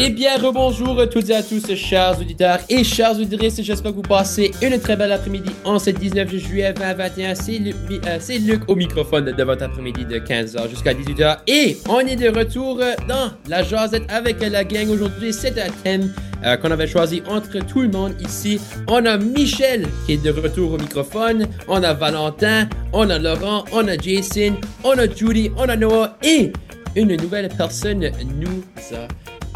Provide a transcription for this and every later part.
Eh bien, rebonjour à toutes et à tous, chers auditeurs et chers auditrices. J'espère que vous passez une très belle après-midi en ce 19 juillet 2021. Euh, c'est Luc au microphone de votre après-midi de 15h jusqu'à 18h. Et on est de retour dans la jasette avec la gang. Aujourd'hui, c'est un thème euh, qu'on avait choisi entre tout le monde ici. On a Michel qui est de retour au microphone. On a Valentin, on a Laurent, on a Jason, on a Judy, on a Noah et une nouvelle personne nous a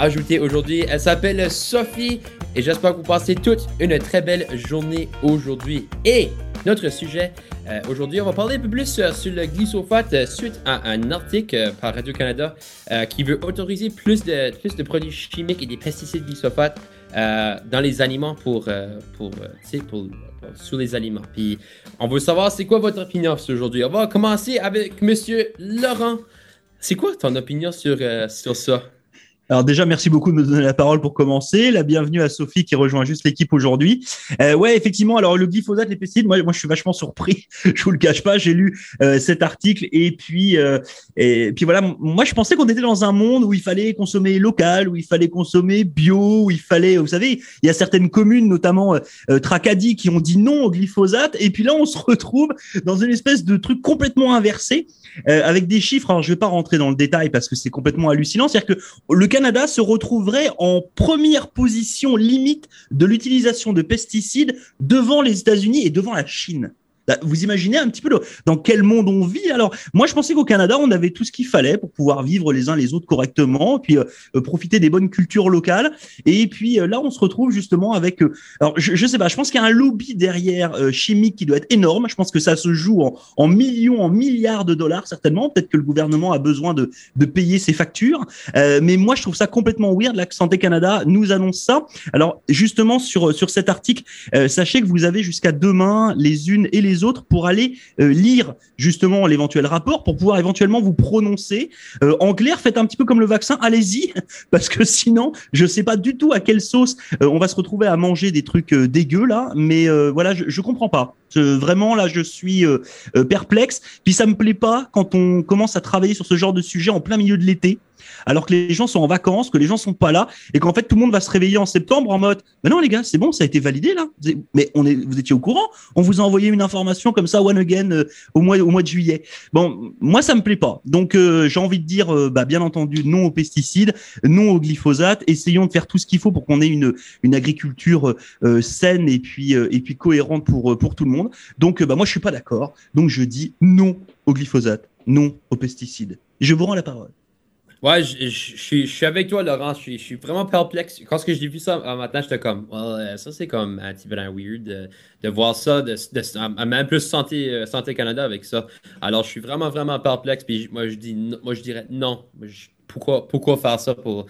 ajoutée aujourd'hui. Elle s'appelle Sophie et j'espère que vous passez toute une très belle journée aujourd'hui. Et notre sujet euh, aujourd'hui, on va parler un peu plus euh, sur le glyphosate euh, suite à un article par Radio-Canada qui veut autoriser plus de, plus de produits chimiques et des pesticides glyphosate dans les aliments pour, pour, pour, sous les aliments. Puis on veut savoir c'est quoi votre opinion sur aujourd'hui? On va commencer avec Monsieur Laurent. C'est quoi ton opinion sur, sur ça? Alors déjà, merci beaucoup de me donner la parole pour commencer. La bienvenue à Sophie qui rejoint juste l'équipe aujourd'hui. Euh, ouais, effectivement. Alors le glyphosate, les pesticides, moi, moi, je suis vachement surpris. je vous le cache pas. J'ai lu euh, cet article et puis euh, et puis voilà. Moi, je pensais qu'on était dans un monde où il fallait consommer local, où il fallait consommer bio, où il fallait, vous savez, il y a certaines communes, notamment euh, Tracadie, qui ont dit non au glyphosate. Et puis là, on se retrouve dans une espèce de truc complètement inversé avec des chiffres. Alors, je vais pas rentrer dans le détail parce que c'est complètement hallucinant. C'est-à-dire que le Canada se retrouverait en première position limite de l'utilisation de pesticides devant les États-Unis et devant la Chine. Bah, vous imaginez un petit peu dans quel monde on vit Alors, moi, je pensais qu'au Canada, on avait tout ce qu'il fallait pour pouvoir vivre les uns les autres correctement, puis euh, euh, profiter des bonnes cultures locales. Et puis euh, là, on se retrouve justement avec. alors, je, je sais pas. Je pense qu'il y a un lobby derrière chimique qui doit être énorme. Je pense que ça se joue en, en millions, en milliards de dollars certainement. Peut-être que le gouvernement a besoin de, de payer ses factures. mais moi, je trouve ça complètement weird. La Santé Canada nous annonce ça. Alors, justement sur sur cet article, sachez que vous avez jusqu'à demain les unes et les autres pour aller euh, lire justement l'éventuel rapport, pour pouvoir éventuellement vous prononcer. Euh, en clair, faites un petit peu comme le vaccin, allez-y, parce que sinon, je sais pas du tout à quelle sauce euh, on va se retrouver à manger des trucs dégueux là, mais voilà, je, je comprends pas. vraiment là, je suis perplexe. Puis ça me plaît pas quand on commence à travailler sur ce genre de sujet en plein milieu de l'été alors que les gens sont en vacances, que les gens sont pas là, et qu'en fait tout le monde va se réveiller en septembre en mode, mais non les gars, c'est bon, ça a été validé là. Mais on est, vous étiez au courant? On vous a envoyé une information comme ça one again euh, au mois au mois de juillet. Bon, moi ça me plaît pas. Donc euh, j'ai envie de dire, euh, bah, bien entendu, non aux pesticides, non au glyphosate. Essayons de faire tout ce qu'il faut pour qu'on ait une une agriculture saine et puis et puis cohérente pour pour tout le monde. Donc bah moi je suis pas d'accord. Donc je dis non au glyphosate, non aux pesticides. Je vous rends la parole. Ouais, je, je, suis avec toi, Laurent. Je suis, vraiment perplexe. Quand j'ai vu ça matin, j'étais comme, well, ça c'est comme un petit peu weird de, voir ça, de, de, même plus santé, euh, santé Canada avec ça. Alors, je suis vraiment, vraiment perplexe. Puis moi, je dis, moi, je dirais non. pourquoi, pourquoi faire ça pour,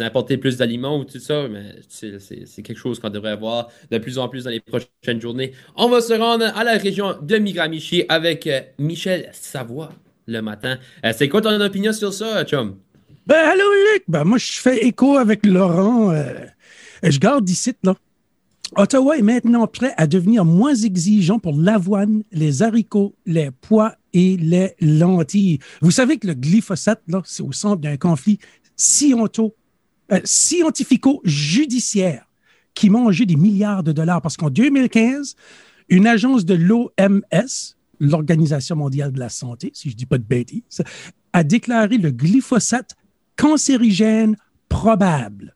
importer plus d'aliments ou tout ça? Mais c'est quelque chose qu'on devrait avoir de plus en plus dans les prochaines journées. On va se rendre à la région de Miramichi avec euh, Michel Savoie le matin. Euh, c'est quoi ton opinion sur ça, chum? Ben, allô, Luc. Ben, moi, je fais écho avec Laurent. Euh, je garde ici, là. Ottawa est maintenant prêt à devenir moins exigeant pour l'avoine, les haricots, les pois et les lentilles. Vous savez que le glyphosate, là, c'est au centre d'un conflit euh, scientifico-judiciaire qui mangeait des milliards de dollars parce qu'en 2015, une agence de l'OMS, l'Organisation mondiale de la santé, si je ne dis pas de bêtises, a déclaré le glyphosate cancérigène probable.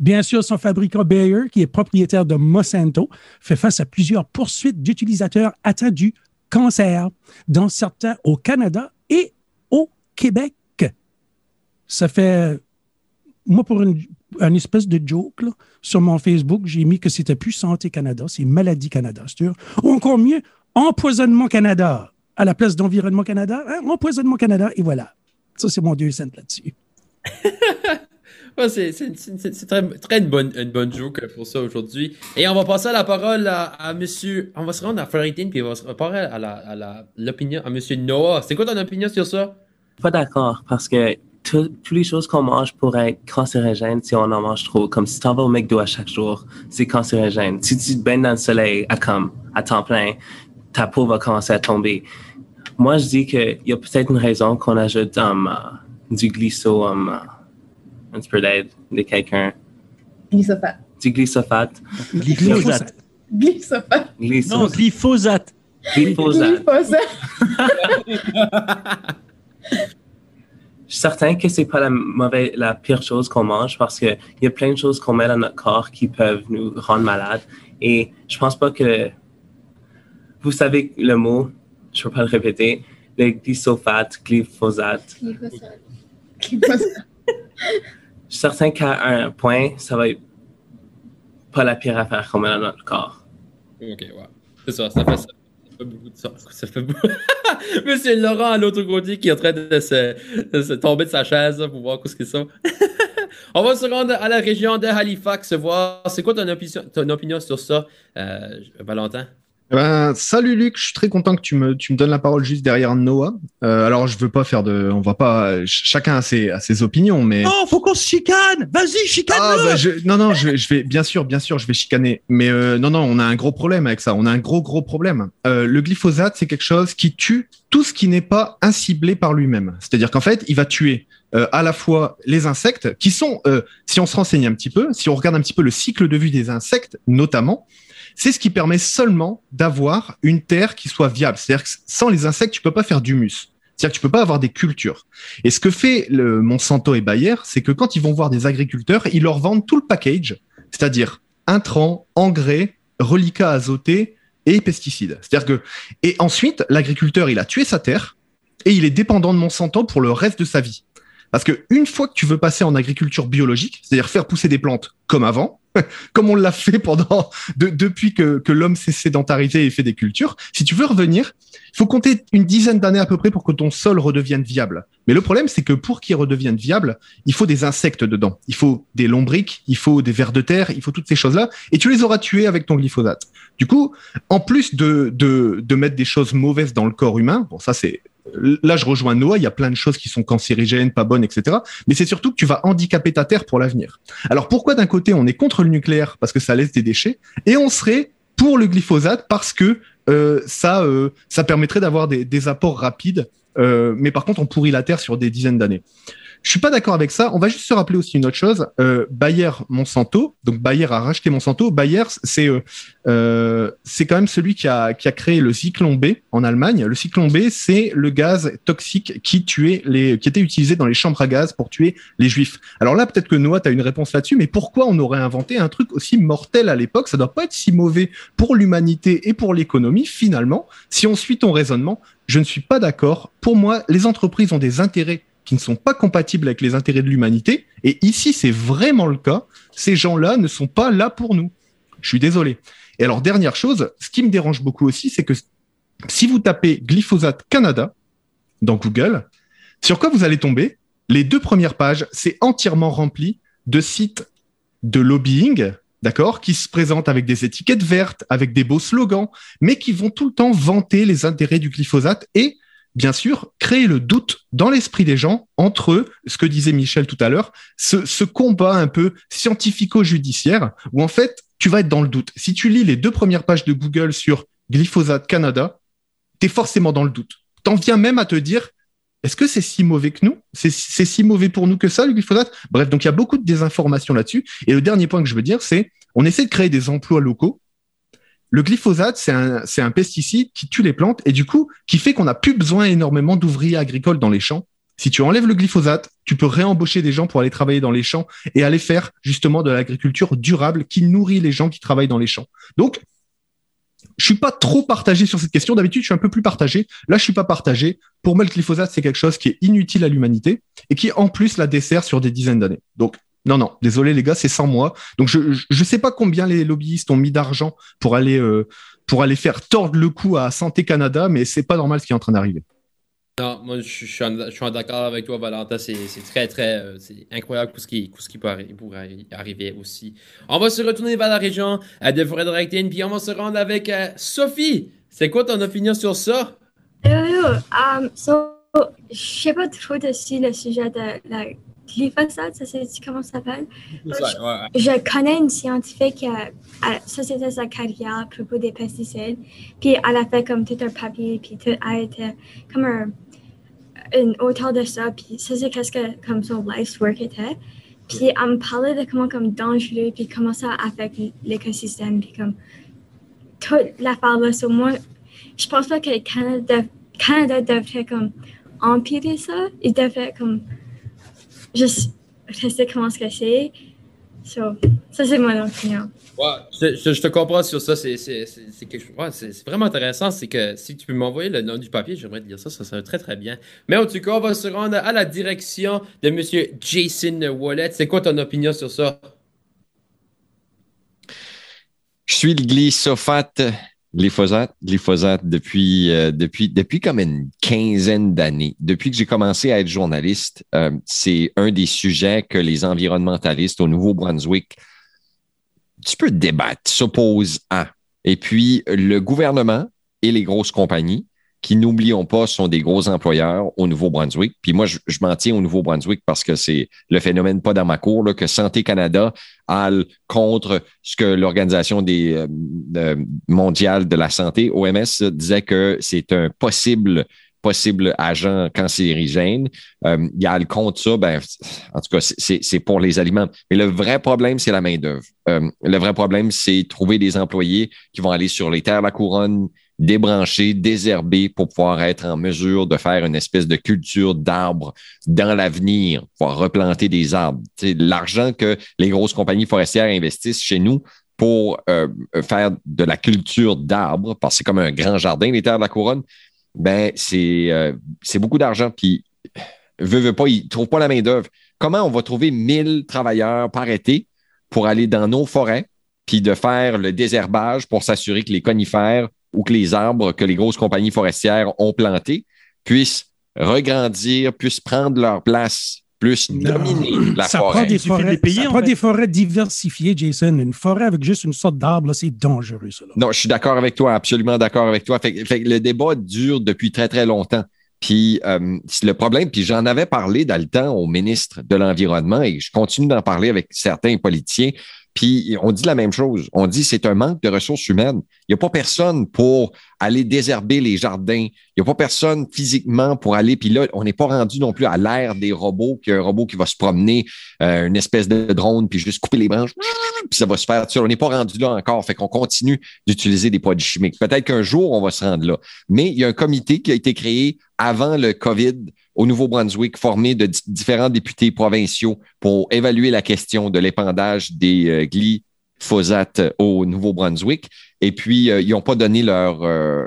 Bien sûr, son fabricant Bayer, qui est propriétaire de Monsanto, fait face à plusieurs poursuites d'utilisateurs atteints du cancer, dans certains au Canada et au Québec. Ça fait, moi, pour une, espèce de joke, sur mon Facebook, j'ai mis que c'était plus Santé Canada, c'est Maladie Canada, c'est Ou encore mieux, Empoisonnement Canada, à la place d'Environnement Canada, hein, Empoisonnement Canada, et voilà. Ça, c'est mon deux cents là-dessus. c'est très, une, bonne, une bonne joke pour ça aujourd'hui. Et on va passer la parole à, monsieur. On va se rendre à Floridienne, puis on va se parler à l'opinion à, monsieur Noah. C'est quoi ton opinion sur ça? Pas d'accord, parce que toutes les choses qu'on mange pourraient être cancérigènes si on en mange trop. Comme si tu vas au McDo à chaque jour, c'est cancérigène. Si tu te baignes dans le soleil à, comme, à temps plein, ta peau va commencer à tomber. Moi, je dis qu'il y a peut-être une raison qu'on ajoute um, du glycerin un petit peu d'aide de quelqu'un. Glyphosate. Du glyphosate. Glyphosate. Glyphosate. Non, Glyphosate. glyphosate. Glyphosate. Je suis certain que c'est pas la, mauvaise, la pire chose qu'on mange parce qu'il y a plein de choses qu'on met dans notre corps qui peuvent nous rendre malades. Et je pense pas que vous savez le mot, je ne peux pas le répéter, le glyphosate, glyphosate. Glyphosate. Je suis certain qu'à un point, ça va être pas la pire affaire qu'on met dans notre corps. Ok, ouais. C'est ça, ça fait ça. Ça fait beaucoup de ça. Ça fait beaucoup. Monsieur Laurent à l'autre côté qui est en train de se, de se tomber de sa chaise là, pour voir ce qu'ils sont. On va se rendre à la région de Halifax, voir c'est quoi ton, opinion- ton opinion sur ça, euh, Valentin? Ben, salut Luc, je suis très content que tu me, tu me donnes la parole juste derrière Noah. Euh, alors je veux pas faire de, on va pas, ch- chacun a ses, a ses opinions, mais Non, faut qu'on se chicane. Vas-y, chicane. ah bah, je, non non, je, je vais bien sûr, bien sûr, je vais chicaner, mais euh, non non, on a un gros problème avec ça, on a un gros gros problème. Euh, le glyphosate, c'est quelque chose qui tue tout ce qui n'est pas inciblé par lui-même. C'est-à-dire qu'en fait, il va tuer euh, à la fois les insectes, qui sont, euh, si on se renseigne un petit peu, si on regarde un petit peu le cycle de vie des insectes, notamment, c'est ce qui permet seulement d'avoir une terre qui soit viable. C'est-à-dire que sans les insectes, tu peux pas faire d'humus. C'est-à-dire que tu peux pas avoir des cultures. Et ce que fait le Monsanto et Bayer, c'est que quand ils vont voir des agriculteurs, ils leur vendent tout le package, c'est-à-dire intrants, engrais, reliquats azotés et pesticides. C'est-à-dire que et ensuite l'agriculteur, il a tué sa terre et il est dépendant de Monsanto pour le reste de sa vie. Parce que une fois que tu veux passer en agriculture biologique, c'est-à-dire faire pousser des plantes comme avant, comme on l'a fait pendant de- depuis que, que l'homme s'est sédentarisé et fait des cultures, si tu veux revenir, il faut compter une dizaine d'années à peu près pour que ton sol redevienne viable. Mais le problème, c'est que pour qu'il redevienne viable, il faut des insectes dedans. Il faut des lombriques, il faut des vers de terre, il faut toutes ces choses-là. Et tu les auras tués avec ton glyphosate. Du coup, en plus de, de, de mettre des choses mauvaises dans le corps humain, bon, ça c'est Là, je rejoins Noah, il y a plein de choses qui sont cancérigènes, pas bonnes, etc. Mais c'est surtout que tu vas handicaper ta terre pour l'avenir. Alors pourquoi d'un côté on est contre le nucléaire parce que ça laisse des déchets et on serait pour le glyphosate parce que euh, ça, euh, ça permettrait d'avoir des, apports rapides, euh, mais par contre on pourrit la terre sur des dizaines d'années. Je suis pas d'accord avec ça. On va juste se rappeler aussi une autre chose. Euh, Bayer Monsanto, donc Bayer a racheté Monsanto. Bayer, c'est euh, euh, c'est quand même celui qui a, qui a créé le cyclone B en Allemagne. Le cyclone B, c'est le gaz toxique qui tuait les, qui était utilisé dans les chambres à gaz pour tuer les juifs. Alors là, peut-être que Noah, tu as une réponse là-dessus, mais pourquoi on aurait inventé un truc aussi mortel à l'époque? Ça doit pas être si mauvais pour l'humanité et pour l'économie, finalement. Si on suit ton raisonnement, je ne suis pas d'accord. Pour moi, les entreprises ont des intérêts qui ne sont pas compatibles avec les intérêts de l'humanité. Et ici, c'est vraiment le cas. Ces gens-là ne sont pas là pour nous. Je suis désolé. Et alors, dernière chose, ce qui me dérange beaucoup aussi, c'est que si vous tapez glyphosate Canada dans Google, sur quoi vous allez tomber? Les deux premières pages, c'est entièrement rempli de sites de lobbying, d'accord, qui se présentent avec des étiquettes vertes, avec des beaux slogans, mais qui vont tout le temps vanter les intérêts du glyphosate et bien sûr, créer le doute dans l'esprit des gens entre eux, ce que disait Michel tout à l'heure, ce, combat un peu scientifico-judiciaire, où en fait, tu vas être dans le doute. Si tu lis les deux premières pages de Google sur glyphosate Canada, tu es forcément dans le doute. T'en viens même à te dire, est-ce que c'est si mauvais que nous? C'est c'est si mauvais pour nous que ça, le glyphosate? Bref, donc il y a beaucoup de désinformation là-dessus. Et le dernier point que je veux dire, c'est on essaie de créer des emplois locaux. Le glyphosate, c'est un, pesticide qui tue les plantes et du coup, qui fait qu'on n'a plus besoin énormément d'ouvriers agricoles dans les champs. Si tu enlèves le glyphosate, tu peux réembaucher des gens pour aller travailler dans les champs et aller faire justement de l'agriculture durable qui nourrit les gens qui travaillent dans les champs. Donc, je suis pas trop partagé sur cette question. D'habitude, je suis un peu plus partagé. Là, je suis pas partagé. Pour moi, le glyphosate, c'est quelque chose qui est inutile à l'humanité et qui, en plus, la dessert sur des dizaines d'années. Donc, non, non, désolé les gars, c'est sans moi. Donc, je, je, je sais pas combien les lobbyistes ont mis d'argent pour aller, euh, pour aller faire tordre le cou à Santé Canada, mais c'est pas normal ce qui est en train d'arriver. Non, moi, je, je suis en, d'accord avec toi, Valentin. C'est c'est très, très euh, c'est incroyable tout ce qui, tout ce qui peut arri- pourrait arriver aussi. On va se retourner vers la région euh, de Fredericton, puis on va se rendre avec euh, Sophie. C'est quoi ton opinion sur ça? Hello, um, so, je sais pas trop dessus le sujet de la glyphosate, ça c'est comment ça s'appelle? Je connais une scientifique, euh, à- ça c'était sa carrière à propos des pesticides, puis elle a fait comme tout un papier, puis tout a été comme un, une auteur de ça, puis ça c'est qu'est-ce que comme son life's work était. Puis elle me parlait de comment comme dangereux, puis comment ça affecte l'écosystème, puis comme toute l'affaire là. Sur moi, je pense pas que le Canada, Canada devrait comme empirer ça. Il devrait comme juste rester comment ce que c'est. So, ça, c'est mon opinion. Ouais, je, je, te comprends sur ça. C'est ouais, vraiment intéressant. C'est que si tu peux m'envoyer le nom du papier, j'aimerais te lire ça. Ça serait très, très bien. Mais en tout cas, on va se rendre à la direction de M. Jason Wallet. C'est quoi ton opinion sur ça? Je suis le glyphosate, glyphosate, glyphosate depuis, euh, depuis, depuis comme une quinzaine d'années. Depuis que j'ai commencé à être journaliste, euh, c'est un des sujets que les environnementalistes au Nouveau-Brunswick tu peux débattre, s'oppose à. Et puis, le gouvernement et les grosses compagnies, qui, n'oublions pas, sont des gros employeurs au Nouveau-Brunswick. Puis moi, je, m'en tiens au Nouveau-Brunswick parce que c'est le phénomène pas dans ma cour, là, que Santé Canada a contre ce que l'Organisation des euh, mondiale de la santé, OMS, disait que c'est un possible possible agent cancérigène. Euh, il y a le compte ça, ben, en tout cas, c'est pour les aliments. Mais le vrai problème, c'est la main-d'œuvre. Euh, le vrai problème, c'est trouver des employés qui vont aller sur les terres de la couronne, débrancher, désherber pour pouvoir être en mesure de faire une espèce de culture d'arbres dans l'avenir, pouvoir replanter des arbres. L'argent que les grosses compagnies forestières investissent chez nous pour euh, faire de la culture d'arbres, parce que c'est comme un grand jardin, les terres de la couronne, ben c'est euh, beaucoup d'argent. Puis, veut, veut pas, ils ne trouvent pas la main-d'œuvre. Comment on va trouver 1000 travailleurs par été pour aller dans nos forêts, puis de faire le désherbage pour s'assurer que les conifères ou que les arbres que les grosses compagnies forestières ont plantés puissent regrandir, puissent prendre leur place plus dominer la ça forêt. Prend des forêts, payer, ça prend des forêts diversifiées, Jason. Une forêt avec juste une sorte d'arbre, c'est dangereux, ça. Non, je suis d'accord avec toi, absolument d'accord avec toi. Fait, fait, le débat dure depuis très, très longtemps. Puis euh, le problème, puis j'en avais parlé dans le temps au ministre de l'Environnement et je continue d'en parler avec certains politiciens. Puis on dit la même chose. On dit c'est un manque de ressources humaines. Il n'y a pas personne pour aller désherber les jardins. Il n'y a pas personne physiquement pour aller. Puis là, on n'est pas rendu non plus à l'ère des robots, qu'il y un robot qui va se promener, euh, une espèce de drone, puis juste couper les branches, puis ça va se faire. On n'est pas rendu là encore. Fait qu'on continue d'utiliser des produits chimiques. Peut-être qu'un jour, on va se rendre là. Mais il y a un comité qui a été créé avant le COVID au Nouveau-Brunswick, formé de différents députés provinciaux pour évaluer la question de l'épandage des euh, glyphosates au Nouveau-Brunswick. Et puis, euh, ils n'ont pas donné leur euh,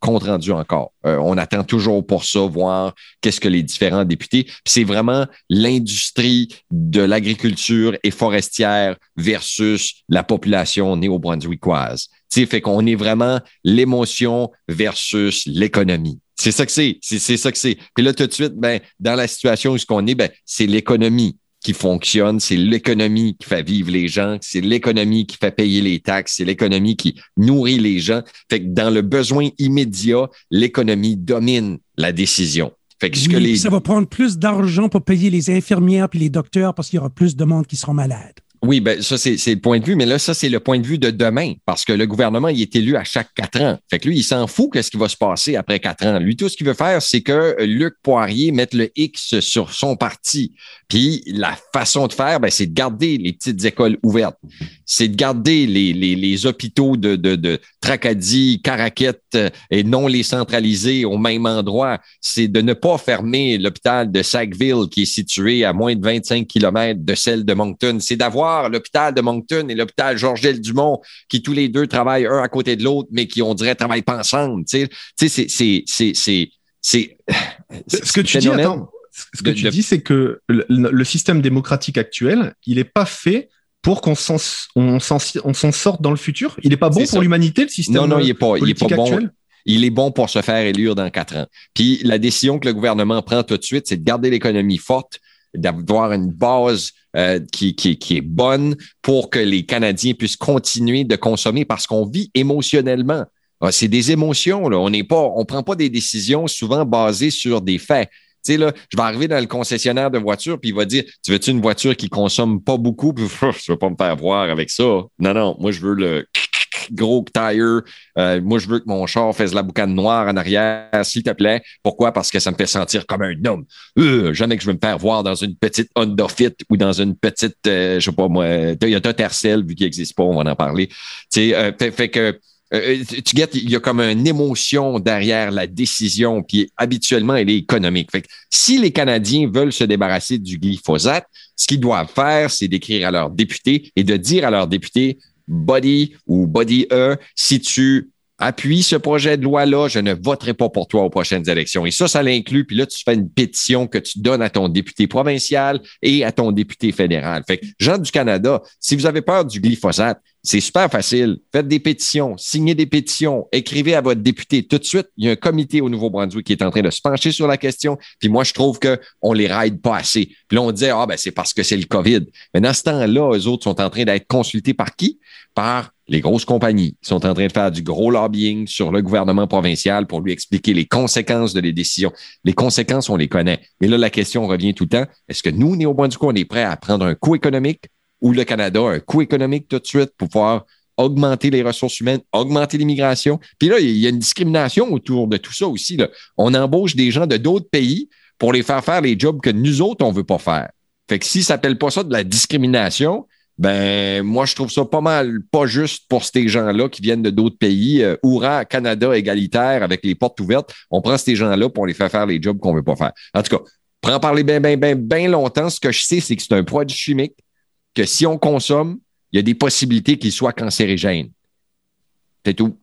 compte rendu encore. on attend toujours pour ça, voir qu'est-ce que les différents députés. c'est vraiment l'industrie de l'agriculture et forestière versus la population néo-brunswickoise. Fait qu'on est vraiment l'émotion versus l'économie. C'est ça que c'est. C'est ça que c'est. Puis là, tout de suite, ben, dans la situation où ce qu'on est, ben, c'est l'économie qui fonctionne, c'est l'économie qui fait vivre les gens, c'est l'économie qui fait payer les taxes, c'est l'économie qui nourrit les gens. Fait que dans le besoin immédiat, l'économie domine la décision. Fait que ce que les... Ça va prendre plus d'argent pour payer les infirmières puis les docteurs parce qu'il y aura plus de monde qui seront malades. Oui, ben ça, c'est le point de vue, mais là, ça, c'est le point de vue de demain, parce que le gouvernement, il est élu à chaque quatre ans. Fait que lui, il s'en fout qu'est-ce qui va se passer après quatre ans. Lui, tout ce qu'il veut faire, c'est que Luc Poirier mette le X sur son parti. Puis la façon de faire, ben, c'est de garder les petites écoles ouvertes. C'est de garder les, les, les hôpitaux de, de, de Tracadie, Caraquette euh, et non les centraliser au même endroit. C'est de ne pas fermer l'hôpital de Sackville, qui est situé à moins de 25 kilomètres de celle de Moncton. C'est d'avoir l'hôpital de Moncton et l'hôpital Georges Dumont, qui tous les deux travaillent un à côté de l'autre, mais qui, on dirait, travaillent pas ensemble. Tu sais, c'est, c'est, c'est, c'est, Ce que tu dis, attends, ce que tu dis, c'est que le, système démocratique actuel, il n'est pas fait pour qu'on s'en, on s'en, sorte dans le futur. Il n'est pas bon pour l'humanité, le système Non, non, il n'est pas, il est pas bon. Il est bon pour se faire élire dans quatre ans. Puis la décision que le gouvernement prend tout de suite, c'est de garder l'économie forte, d'avoir une base euh, qui, qui, qui, est bonne pour que les Canadiens puissent continuer de consommer parce qu'on vit émotionnellement. Ah, c'est des émotions, là. On n'est pas, on prend pas des décisions souvent basées sur des faits. Tu sais, là, je vais arriver dans le concessionnaire de voiture, puis il va dire Tu veux-tu une voiture qui consomme pas beaucoup? Puis, je veux pas me faire voir avec ça. Non, non, moi, je veux le gros tire. Euh, moi, je veux que mon char fasse la boucane noire en arrière, s'il te plaît. Pourquoi? Parce que ça me fait sentir comme un homme. Euh, jamais que je veux me faire voir dans une petite Honda Fit ou dans une petite, euh, je sais pas moi, Toyota Tercel, vu qu'il n'existe pas, on va en parler. Tu sais, euh, fait, fait que tu guettes, il y a comme une émotion derrière la décision, puis habituellement, elle est économique. Fait que si les Canadiens veulent se débarrasser du glyphosate, ce qu'ils doivent faire, c'est d'écrire à leurs députés et de dire à leurs députés, body ou body E, si tu appuies ce projet de loi-là, je ne voterai pas pour toi aux prochaines élections. Et ça, ça l'inclut. Puis là, tu fais une pétition que tu donnes à ton député provincial et à ton député fédéral. Fait que, gens du Canada, si vous avez peur du glyphosate, c'est super facile. Faites des pétitions, signez des pétitions, écrivez à votre député tout de suite. Il y a un comité au Nouveau-Brunswick qui est en train de se pencher sur la question. Puis moi, je trouve qu'on les raide pas assez. Puis là, on dit, ah, ben, c'est parce que c'est le COVID. Mais dans ce temps-là, eux autres sont en train d'être consultés par qui? Par les grosses compagnies qui sont en train de faire du gros lobbying sur le gouvernement provincial pour lui expliquer les conséquences de les décisions. Les conséquences, on les connaît. Mais là, la question revient tout le temps. Est-ce que nous, Néo-Brunswick, on est prêt à prendre un coût économique? Ou le Canada a un coût économique tout de suite pour pouvoir augmenter les ressources humaines, augmenter l'immigration. Puis là, il y a une discrimination autour de tout ça aussi. On embauche des gens de d'autres pays pour les faire faire les jobs que nous autres, on veut pas faire. Fait que si ça s'appelle pas ça de la discrimination, ben moi, je trouve ça pas mal, pas juste pour ces gens-là qui viennent de d'autres pays. Euh, Oura, Canada égalitaire avec les portes ouvertes. On prend ces gens-là pour les faire faire les jobs qu'on veut pas faire. En tout cas, en parler bien, bien, bien, bien longtemps, ce que je sais, c'est que c'est un produit chimique que si on consomme, il y a des possibilités qu'il soit cancérigène. C'est tout.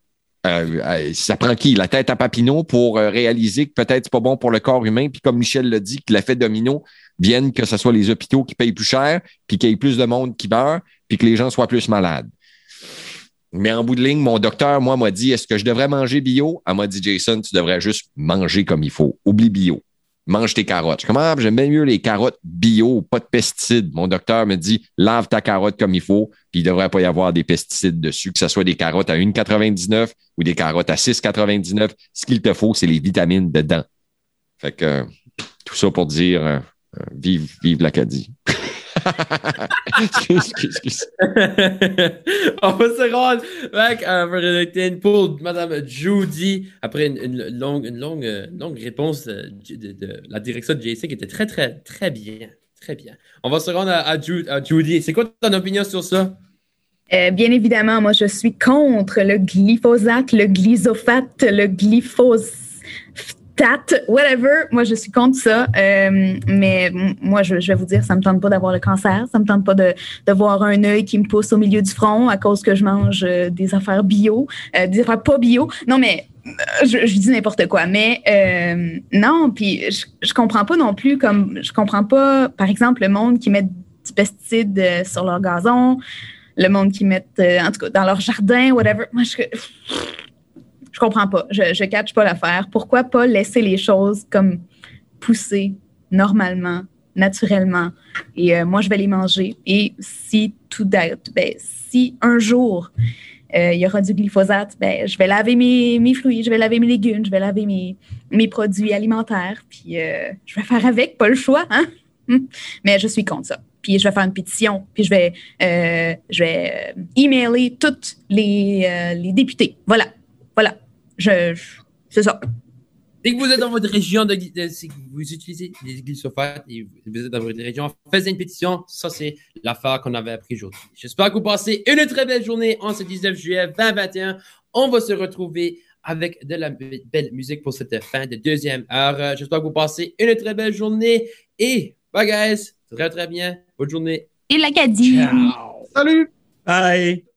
Euh, euh, ça prend qui? La tête à Papineau pour euh, réaliser que peut-être c'est pas bon pour le corps humain. Puis comme Michel l'a dit, que l'effet domino vienne que ce soit les hôpitaux qui payent plus cher, puis qu'il y ait plus de monde qui meurt, puis que les gens soient plus malades. Mais en bout de ligne, mon docteur, moi, m'a dit, est-ce que je devrais manger bio? Elle m'a dit, Jason, tu devrais juste manger comme il faut. Oublie bio mange tes carottes. Je Comment ah, j'aime bien mieux les carottes bio, pas de pesticides. Mon docteur me dit lave ta carotte comme il faut, puis il ne devrait pas y avoir des pesticides dessus, que ce soit des carottes à 1,99 ou des carottes à 6,99. Ce qu'il te faut, c'est les vitamines dedans. Fait que tout ça pour dire euh, euh, vive, vive l'Acadie. excuse, excuse, excuse. On va se rendre avec un pour Mme Judy après une, une, longue, une longue, longue réponse de, de, de, la direction de JC qui était très, très, très bien. Très bien. On va se rendre à, à, à Judy. C'est quoi ton opinion sur ça? Euh, bien évidemment, moi, je suis contre le glyphosate, le glyphosate, le glyphosate whatever. Moi, je suis contre ça. Euh, mais moi, je, vais vous dire, ça me tente pas d'avoir le cancer. Ça me tente pas de, de voir un œil qui me pousse au milieu du front à cause que je mange euh, des affaires bio, euh, des affaires pas bio. Non, mais je, dis n'importe quoi. Mais non, puis je, je comprends pas non plus comme je comprends pas, par exemple, le monde qui met du pesticide sur leur gazon, le monde qui met, en tout cas, dans leur jardin, whatever. Moi, je comprends pas. Je ne catch pas l'affaire. Pourquoi pas laisser les choses comme pousser normalement, naturellement? Et euh, moi, je vais les manger. Et si tout ben, si un jour euh, il y aura du glyphosate, ben, je vais laver mes, fruits, je vais laver mes légumes, je vais laver mes, produits alimentaires, puis euh, je vais faire avec, pas le choix, hein? Mais je suis contre ça. Puis je vais faire une pétition, puis je vais, je vais emailer tous les, les députés. Voilà, voilà. Je, je c'est ça. Dès que vous êtes dans votre région, de, de, vous utilisez les glyphosates et vous êtes dans votre région, faites une pétition. Ça, c'est l'affaire qu'on avait appris aujourd'hui. J'espère que vous passez une très belle journée en ce 19 juillet 2021. On va se retrouver avec de la belle musique pour cette fin de deuxième heure. J'espère que vous passez une très belle journée et bye guys. Très très bien. Bonne journée. Et l'Acadie. Ciao. Salut. Bye.